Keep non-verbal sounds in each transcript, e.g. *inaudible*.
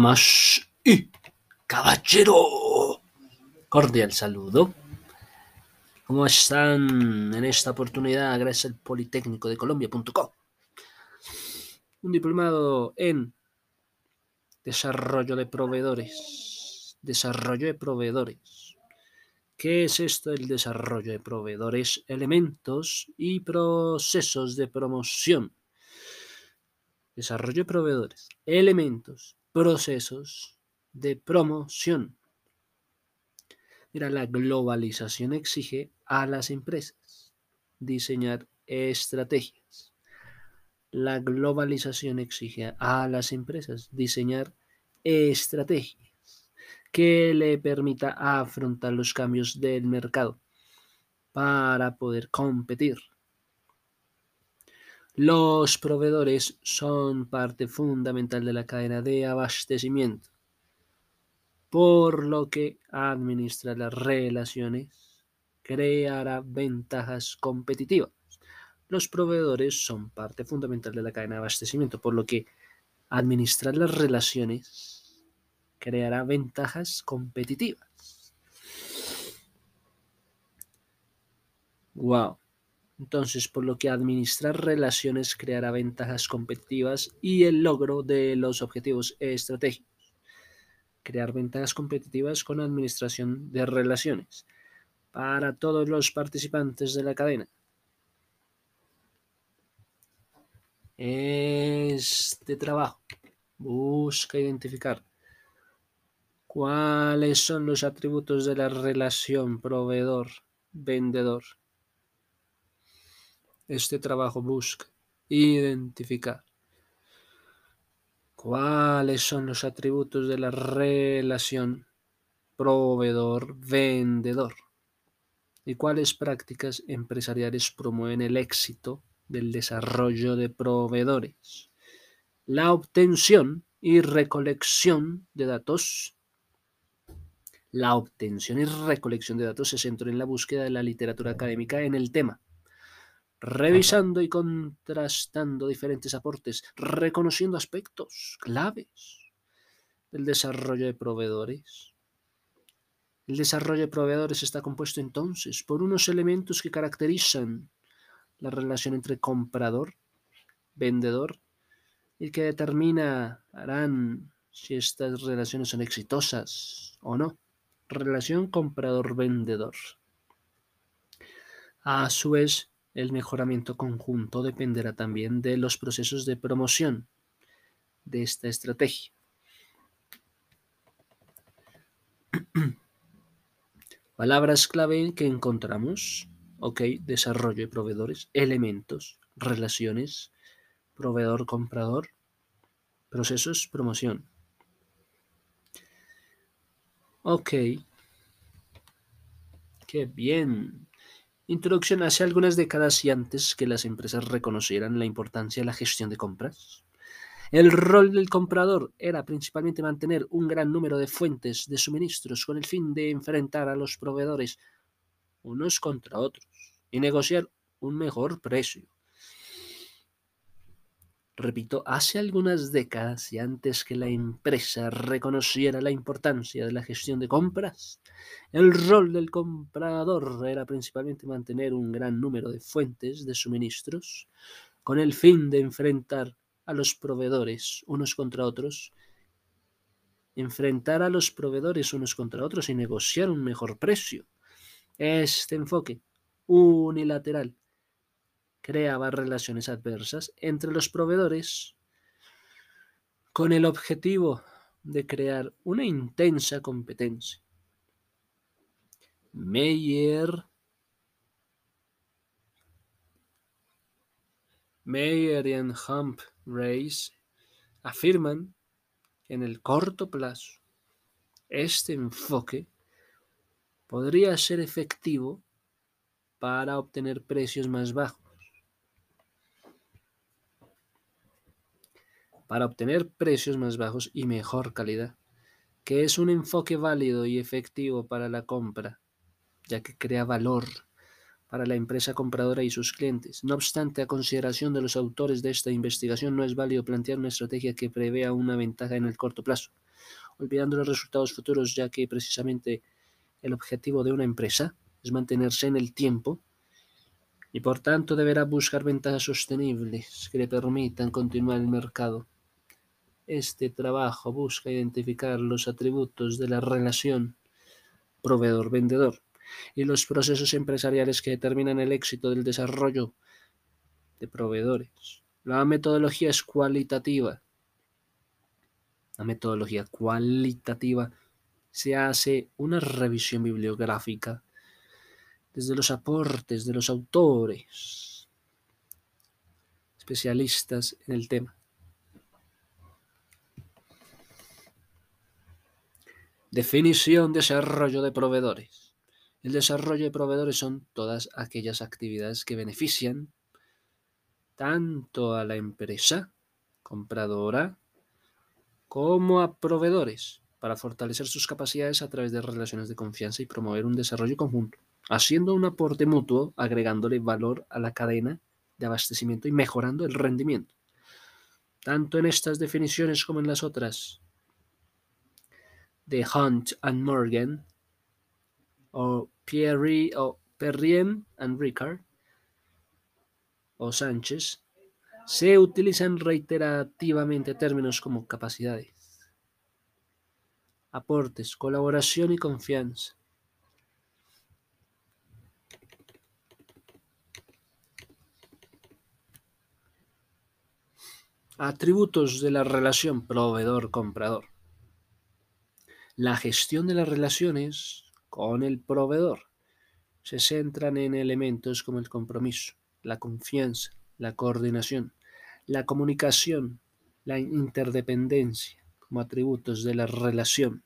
damas y caballero. Cordial saludo. ¿Cómo están en esta oportunidad? Gracias al Politécnico de Colombia.com. Un diplomado en desarrollo de proveedores. Desarrollo de proveedores. ¿Qué es esto del desarrollo de proveedores? Elementos y procesos de promoción. Desarrollo de proveedores. Elementos, procesos de promoción. Mira, la globalización exige a las empresas diseñar estrategias. La globalización exige a las empresas diseñar estrategias que le permita afrontar los cambios del mercado para poder competir. Los proveedores son parte fundamental de la cadena de abastecimiento, por lo que administrar las relaciones creará ventajas competitivas. Los proveedores son parte fundamental de la cadena de abastecimiento, por lo que administrar las relaciones creará ventajas competitivas. Wow. Entonces, por lo que administrar relaciones creará ventajas competitivas y el logro de los objetivos estratégicos. Crear ventajas competitivas con administración de relaciones para todos los participantes de la cadena. Este trabajo busca identificar ¿Cuáles son los atributos de la relación proveedor-vendedor? Este trabajo busca identificar cuáles son los atributos de la relación proveedor-vendedor y cuáles prácticas empresariales promueven el éxito del desarrollo de proveedores, la obtención y recolección de datos. La obtención y recolección de datos se centró en la búsqueda de la literatura académica en el tema, revisando y contrastando diferentes aportes, reconociendo aspectos claves del desarrollo de proveedores. El desarrollo de proveedores está compuesto entonces por unos elementos que caracterizan la relación entre comprador, vendedor, y que determinarán si estas relaciones son exitosas o no. Relación comprador-vendedor. A su vez, el mejoramiento conjunto dependerá también de los procesos de promoción de esta estrategia. *clears throat* Palabras clave que encontramos. Ok, desarrollo de proveedores, elementos, relaciones, proveedor-comprador, procesos, promoción. Ok. Qué bien. Introducción hace algunas décadas y antes que las empresas reconocieran la importancia de la gestión de compras. El rol del comprador era principalmente mantener un gran número de fuentes de suministros con el fin de enfrentar a los proveedores unos contra otros y negociar un mejor precio. Repito, hace algunas décadas y antes que la empresa reconociera la importancia de la gestión de compras, el rol del comprador era principalmente mantener un gran número de fuentes de suministros con el fin de enfrentar a los proveedores unos contra otros, enfrentar a los proveedores unos contra otros y negociar un mejor precio. Este enfoque unilateral creaba relaciones adversas entre los proveedores con el objetivo de crear una intensa competencia. Meyer, Meyer y Humphreys afirman que en el corto plazo este enfoque podría ser efectivo para obtener precios más bajos para obtener precios más bajos y mejor calidad, que es un enfoque válido y efectivo para la compra, ya que crea valor para la empresa compradora y sus clientes. No obstante, a consideración de los autores de esta investigación, no es válido plantear una estrategia que prevea una ventaja en el corto plazo, olvidando los resultados futuros, ya que precisamente el objetivo de una empresa es mantenerse en el tiempo y por tanto deberá buscar ventajas sostenibles que le permitan continuar el mercado. Este trabajo busca identificar los atributos de la relación proveedor-vendedor y los procesos empresariales que determinan el éxito del desarrollo de proveedores. La metodología es cualitativa. La metodología cualitativa se hace una revisión bibliográfica desde los aportes de los autores especialistas en el tema. Definición, desarrollo de proveedores. El desarrollo de proveedores son todas aquellas actividades que benefician tanto a la empresa compradora como a proveedores para fortalecer sus capacidades a través de relaciones de confianza y promover un desarrollo conjunto haciendo un aporte mutuo, agregándole valor a la cadena de abastecimiento y mejorando el rendimiento. Tanto en estas definiciones como en las otras de Hunt and Morgan, o Pierre o Perrien and Ricard, o Sánchez, se utilizan reiterativamente términos como capacidades, aportes, colaboración y confianza. Atributos de la relación proveedor-comprador. La gestión de las relaciones con el proveedor se centran en elementos como el compromiso, la confianza, la coordinación, la comunicación, la interdependencia como atributos de la relación.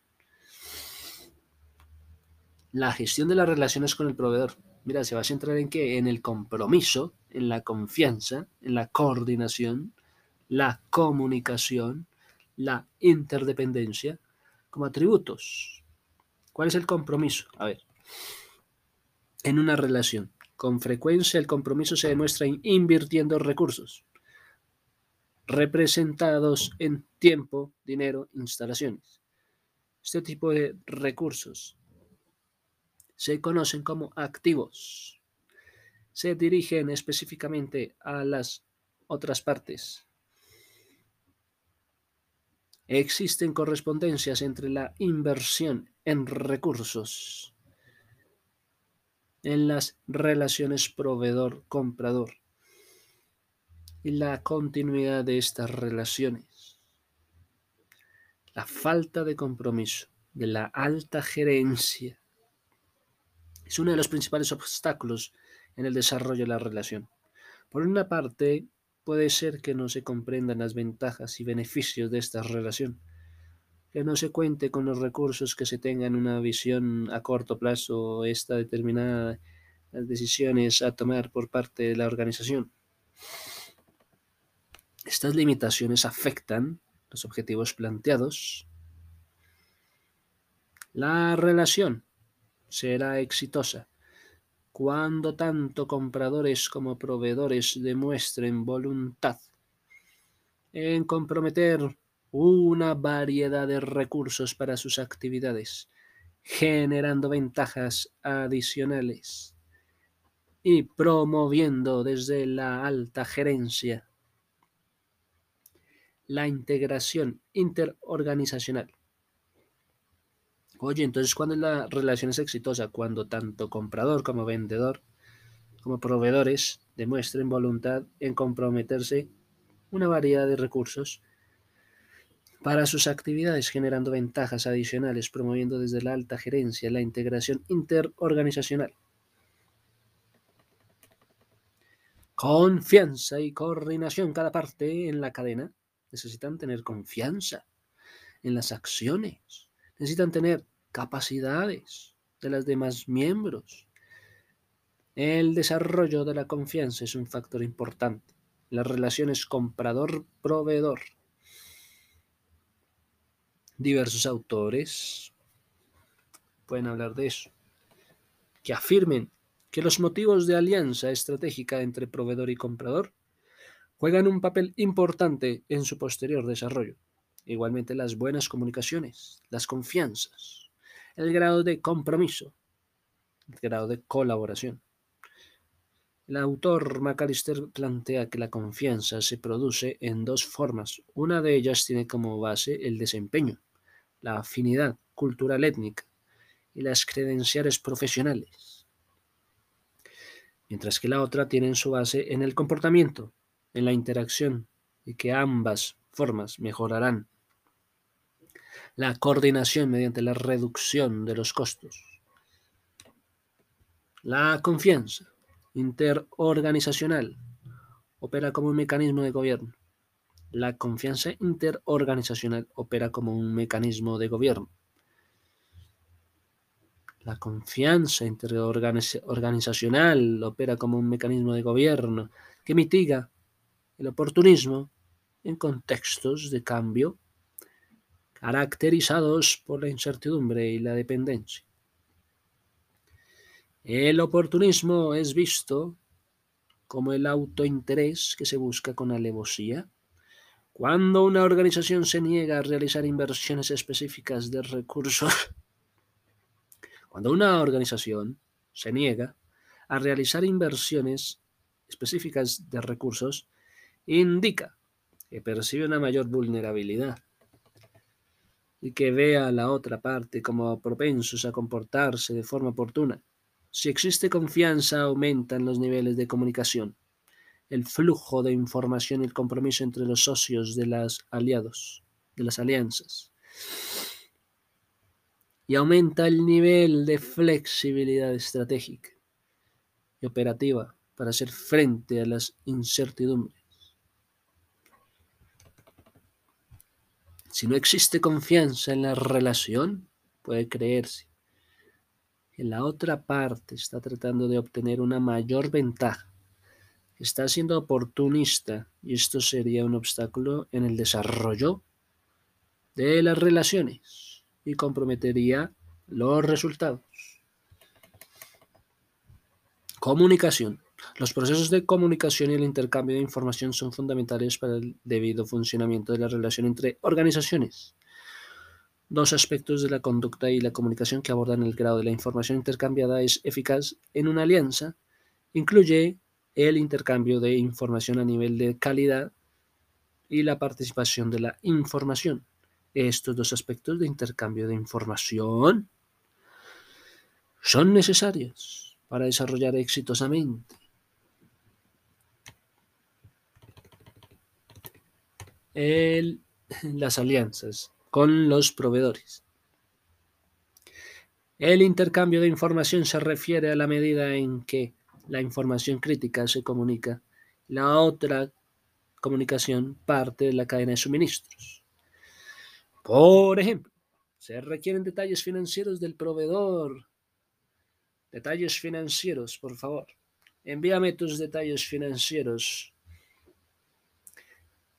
La gestión de las relaciones con el proveedor. Mira, se va a centrar en qué? En el compromiso, en la confianza, en la coordinación, la comunicación, la interdependencia como atributos. ¿Cuál es el compromiso? A ver, en una relación, con frecuencia el compromiso se demuestra invirtiendo recursos representados en tiempo, dinero, instalaciones. Este tipo de recursos se conocen como activos. Se dirigen específicamente a las otras partes Existen correspondencias entre la inversión en recursos en las relaciones proveedor-comprador y la continuidad de estas relaciones. La falta de compromiso de la alta gerencia es uno de los principales obstáculos en el desarrollo de la relación. Por una parte, Puede ser que no se comprendan las ventajas y beneficios de esta relación, que no se cuente con los recursos que se tengan una visión a corto plazo esta determinada las decisiones a tomar por parte de la organización. Estas limitaciones afectan los objetivos planteados. La relación será exitosa cuando tanto compradores como proveedores demuestren voluntad en comprometer una variedad de recursos para sus actividades, generando ventajas adicionales y promoviendo desde la alta gerencia la integración interorganizacional Oye, entonces, ¿cuándo la relación es exitosa? Cuando tanto comprador como vendedor, como proveedores, demuestren voluntad en comprometerse una variedad de recursos para sus actividades, generando ventajas adicionales, promoviendo desde la alta gerencia la integración interorganizacional. Confianza y coordinación. Cada parte en la cadena necesitan tener confianza en las acciones necesitan tener capacidades de las demás miembros. El desarrollo de la confianza es un factor importante. Las relaciones comprador-proveedor. Diversos autores pueden hablar de eso, que afirmen que los motivos de alianza estratégica entre proveedor y comprador juegan un papel importante en su posterior desarrollo. Igualmente las buenas comunicaciones, las confianzas, el grado de compromiso, el grado de colaboración. El autor McAllister plantea que la confianza se produce en dos formas. Una de ellas tiene como base el desempeño, la afinidad cultural étnica y las credenciales profesionales, mientras que la otra tiene su base en el comportamiento, en la interacción, y que ambas formas mejorarán la coordinación mediante la reducción de los costos. La confianza interorganizacional opera como un mecanismo de gobierno. La confianza interorganizacional opera como un mecanismo de gobierno. La confianza interorganizacional opera como un mecanismo de gobierno que mitiga el oportunismo en contextos de cambio caracterizados por la incertidumbre y la dependencia. El oportunismo es visto como el autointerés que se busca con alevosía cuando una organización se niega a realizar inversiones específicas de recursos. *laughs* Cuando una organización se niega a realizar inversiones específicas de recursos, indica que percibe una mayor vulnerabilidad y que vea a la otra parte como propensos a comportarse de forma oportuna. Si existe confianza, aumentan los niveles de comunicación, el flujo de información y el compromiso entre los socios de los aliados, de las alianzas. Y aumenta el nivel de flexibilidad estratégica y operativa para hacer frente a las incertidumbres. Si no existe confianza en la relación, puede creerse que la otra parte está tratando de obtener una mayor ventaja, está siendo oportunista y esto sería un obstáculo en el desarrollo de las relaciones y comprometería los resultados. Comunicación. Los procesos de comunicación y el intercambio de información son fundamentales para el debido funcionamiento de la relación entre organizaciones. Dos aspectos de la conducta y la comunicación que abordan el grado de la información intercambiada es eficaz en una alianza. Incluye el intercambio de información a nivel de calidad y la participación de la información. Estos dos aspectos de intercambio de información son necesarios para desarrollar exitosamente *clears throat* las alianzas con los proveedores. El intercambio de información se refiere a la medida en que la información crítica se comunica, la otra comunicación parte de la cadena de suministros. Por ejemplo, se requieren detalles financieros del proveedor. Detalles financieros, por favor. Envíame tus detalles financieros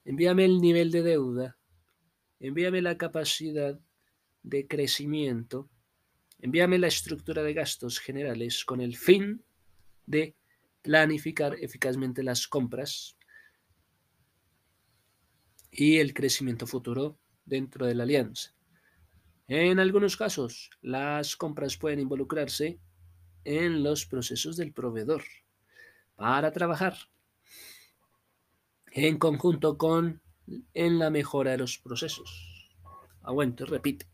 Envíame el nivel de deuda, envíame la capacidad de crecimiento, envíame la estructura de gastos generales con el fin de planificar eficazmente las compras y el crecimiento futuro dentro de la alianza. En algunos casos, las compras pueden involucrarse en los procesos del proveedor para trabajar en conjunto con en la mejora de los procesos. Aguante, repite.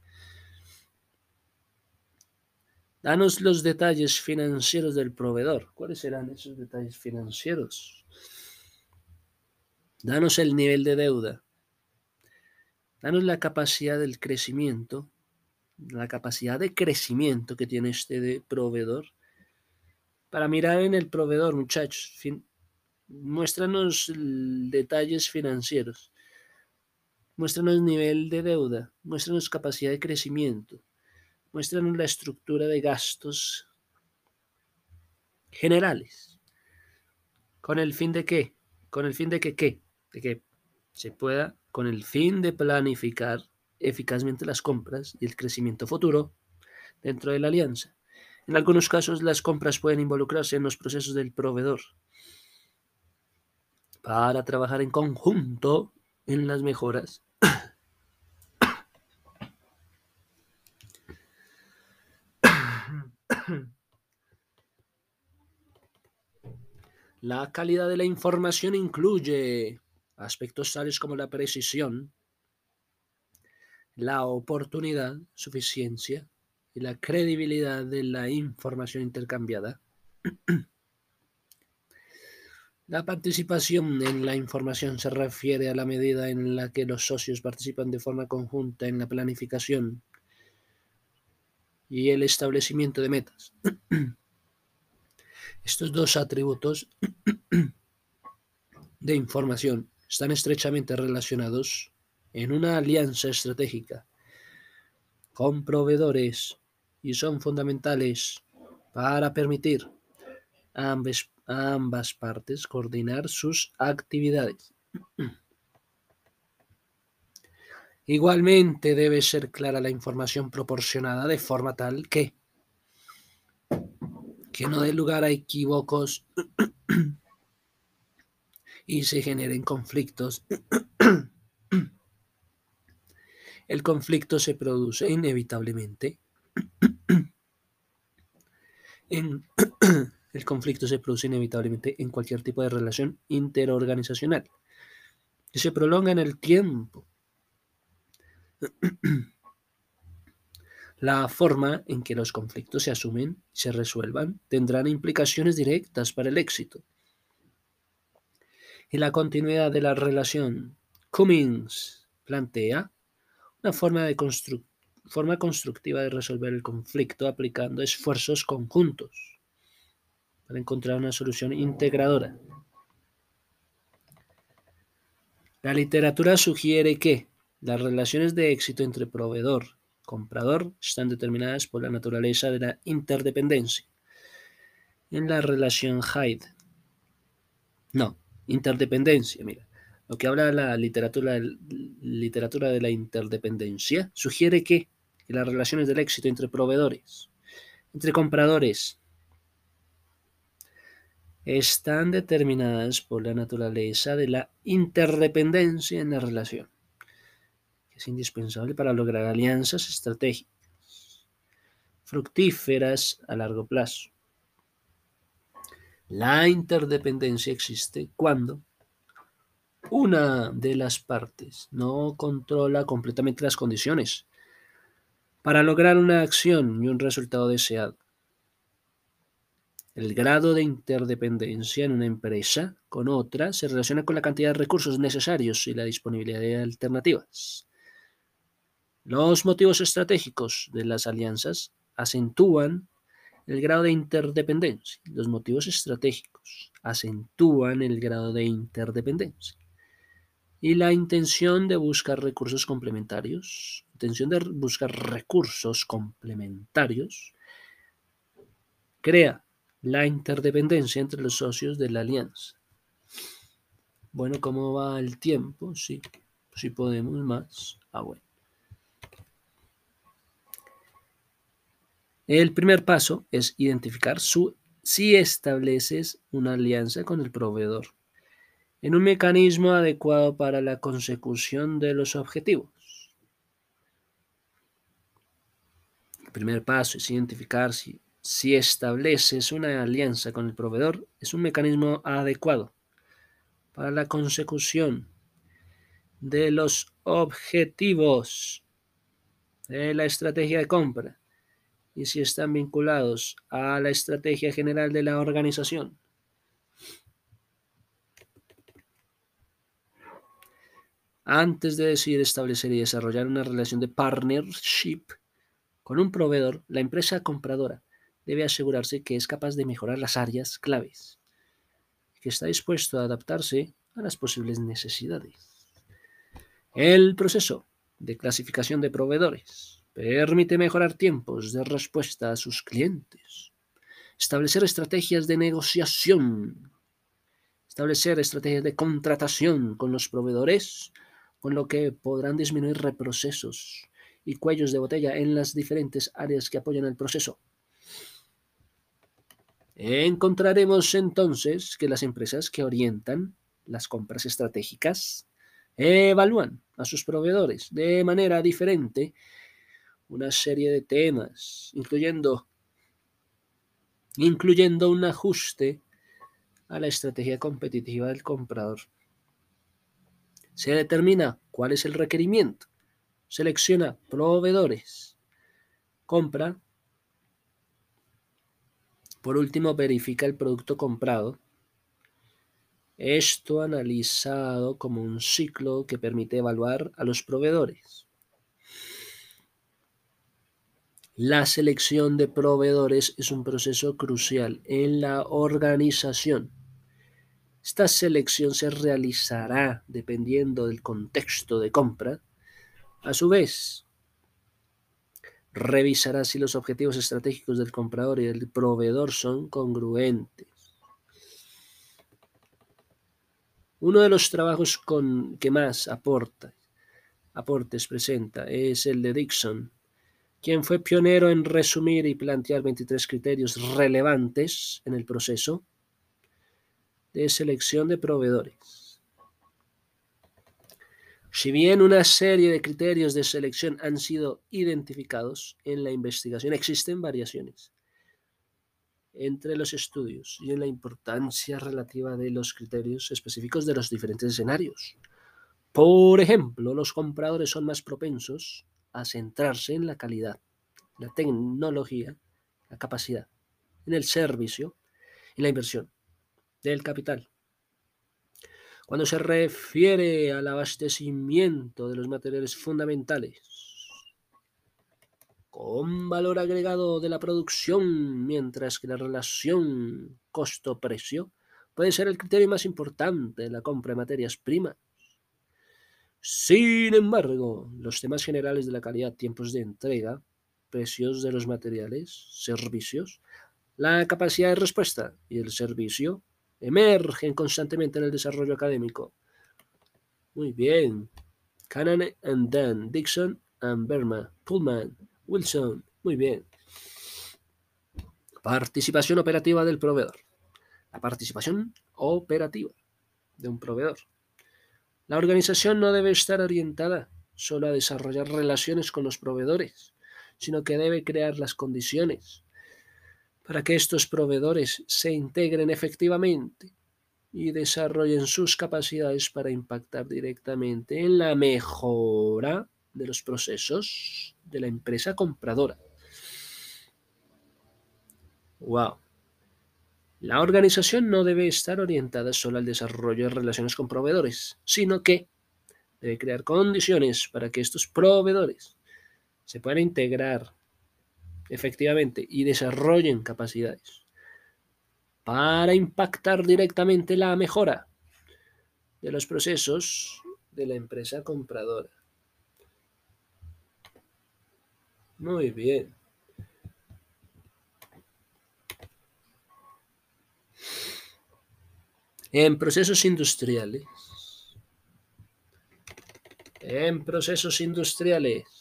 Danos los detalles financieros del proveedor. ¿Cuáles serán esos detalles financieros? Danos el nivel de deuda. Danos la capacidad del crecimiento, la capacidad de crecimiento que tiene este proveedor. Para mirar en el proveedor, muchachos, Muéstranos detalles financieros. Muéstranos nivel de deuda. Muéstranos capacidad de crecimiento. Muéstranos la estructura de gastos generales. ¿Con el fin de qué? ¿Con el fin de que qué? De que se pueda, con el fin de planificar eficazmente las compras y el crecimiento futuro dentro de la alianza. En algunos casos, las compras pueden involucrarse en los procesos del proveedor para trabajar en conjunto en las mejoras. La calidad de la información incluye aspectos tales como la precisión, la oportunidad, suficiencia y la credibilidad de la información intercambiada. *clears throat* La participación en la información se refiere a la medida en la que los socios participan de forma conjunta en la planificación y el establecimiento de metas. *clears throat* Estos dos atributos *clears throat* de información están estrechamente relacionados en una alianza estratégica con proveedores y son fundamentales para permitir a ambas, partes coordinar sus actividades. *clears throat* Igualmente debe ser clara la información proporcionada de forma tal que, que no dé lugar a equívocos *clears throat* y se generen conflictos. *clears throat* El conflicto se produce inevitablemente en el conflicto se produce inevitablemente en cualquier tipo de relación interorganizacional que se prolonga en el tiempo. *clears throat* La forma en que los conflictos se asumen y se resuelvan tendrán implicaciones directas para el éxito y la continuidad de la relación. Cummings plantea una forma, de forma constructiva de resolver el conflicto aplicando esfuerzos conjuntos para encontrar una solución integradora. La literatura sugiere que las relaciones de éxito entre proveedor y comprador están determinadas por la naturaleza de la interdependencia. En la relación Hyde. No, interdependencia, mira. Lo que habla la literatura, literatura de la interdependencia sugiere que las relaciones del éxito entre proveedores, entre compradores, están determinadas por la naturaleza de la interdependencia en la relación, que es indispensable para lograr alianzas estratégicas fructíferas a largo plazo. La interdependencia existe cuando una de las partes no controla completamente las condiciones para lograr una acción y un resultado deseado. El grado de interdependencia en una empresa con otra se relaciona con la cantidad de recursos necesarios y la disponibilidad de alternativas. Los motivos estratégicos de las alianzas acentúan el grado de interdependencia. Los motivos estratégicos acentúan el grado de interdependencia. Y la intención de buscar recursos complementarios, intención de buscar recursos complementarios, crea la interdependencia entre los socios de la alianza. Bueno, ¿cómo va el tiempo? Sí, si podemos más. Ah, bueno. El primer paso es identificar si estableces una alianza con el proveedor en un mecanismo adecuado para la consecución de los objetivos. El primer paso es identificar si si estableces una alianza con el proveedor, es un mecanismo adecuado para la consecución de los objetivos de la estrategia de compra y si están vinculados a la estrategia general de la organización. Antes de decidir establecer y desarrollar una relación de partnership con un proveedor, la empresa compradora debe asegurarse que es capaz de mejorar las áreas claves, que está dispuesto a adaptarse a las posibles necesidades. El proceso de clasificación de proveedores permite mejorar tiempos de respuesta a sus clientes, establecer estrategias de negociación, establecer estrategias de contratación con los proveedores, con lo que podrán disminuir reprocesos y cuellos de botella en las diferentes áreas que apoyan el proceso Encontraremos entonces que las empresas que orientan las compras estratégicas evalúan a sus proveedores de manera diferente una serie de temas, incluyendo, incluyendo un ajuste a la estrategia competitiva del comprador. Se determina cuál es el requerimiento, selecciona proveedores, compra, por último verifica el producto comprado esto analizado como un ciclo que permite evaluar a los proveedores. La selección de proveedores es un proceso crucial en la organización. Esta selección se realizará dependiendo del contexto de compra. A su vez, revisará si los objetivos estratégicos del comprador y del proveedor son congruentes. Uno de los trabajos con que más aporta, aportes presenta es el de Dixon, quien fue pionero en resumir y plantear 23 criterios relevantes en el proceso de selección de proveedores. Si bien una serie de criterios de selección han sido identificados en la investigación, existen variaciones entre los estudios y en la importancia relativa de los criterios específicos de los diferentes escenarios. Por ejemplo, los compradores son más propensos a centrarse en la calidad, la tecnología, la capacidad, en el servicio y la inversión del capital. Cuando se refiere al abastecimiento de los materiales fundamentales, con valor agregado de la producción, mientras que la relación costo-precio puede ser el criterio más importante de la compra de materias primas. Sin embargo, los temas generales de la calidad, tiempos de entrega, precios de los materiales, servicios, la capacidad de respuesta y el servicio emergen constantemente en el desarrollo académico. Muy bien. Cannon and Dan, Dixon and Berma, Pullman, Wilson, muy bien. Participación operativa del proveedor. La participación operativa de un proveedor. La organización no debe estar orientada solo a desarrollar relaciones con los proveedores, sino que debe crear las condiciones para que estos proveedores se integren efectivamente y desarrollen sus capacidades para impactar directamente en la mejora de los procesos de la empresa compradora. Wow. La organización no debe estar orientada solo al desarrollo de relaciones con proveedores, sino que debe crear condiciones para que estos proveedores se puedan integrar efectivamente y desarrollen capacidades para impactar directamente la mejora de los procesos de la empresa compradora. Muy bien. En procesos industriales. En procesos industriales.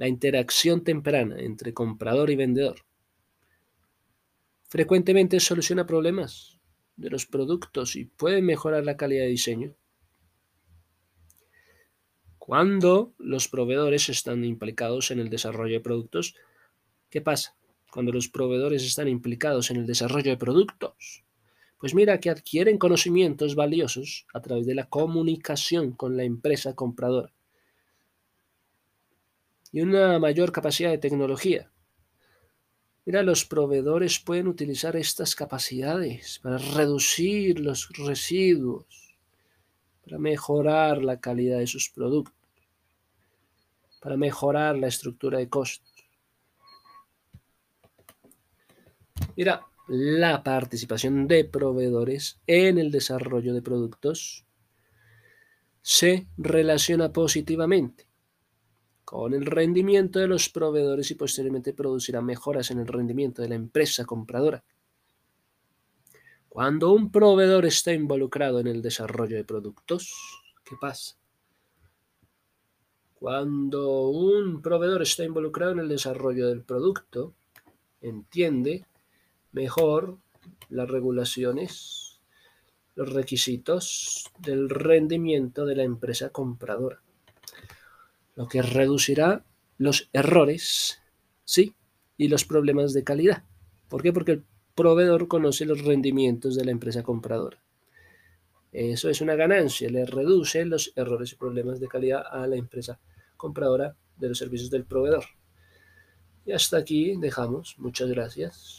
La interacción temprana entre comprador y vendedor frecuentemente soluciona problemas de los productos y puede mejorar la calidad de diseño. Cuando los proveedores están implicados en el desarrollo de productos, ¿qué pasa? Cuando los proveedores están implicados en el desarrollo de productos, pues mira que adquieren conocimientos valiosos a través de la comunicación con la empresa compradora y una mayor capacidad de tecnología. Mira, los proveedores pueden utilizar estas capacidades para reducir los residuos, para mejorar la calidad de sus productos para mejorar la estructura de costos. Mira, la participación de proveedores en el desarrollo de productos se relaciona positivamente con el rendimiento de los proveedores y posteriormente producirá mejoras en el rendimiento de la empresa compradora. Cuando un proveedor está involucrado en el desarrollo de productos, ¿qué pasa? Cuando un proveedor está involucrado en el desarrollo del producto, entiende mejor las regulaciones, los requisitos del rendimiento de la empresa compradora, lo que reducirá los errores, ¿sí? Y los problemas de calidad. ¿Por qué? Porque el proveedor conoce los rendimientos de la empresa compradora. Eso es una ganancia, le reduce los errores y problemas de calidad a la empresa compradora de los servicios del proveedor. Y hasta aquí dejamos. Muchas gracias.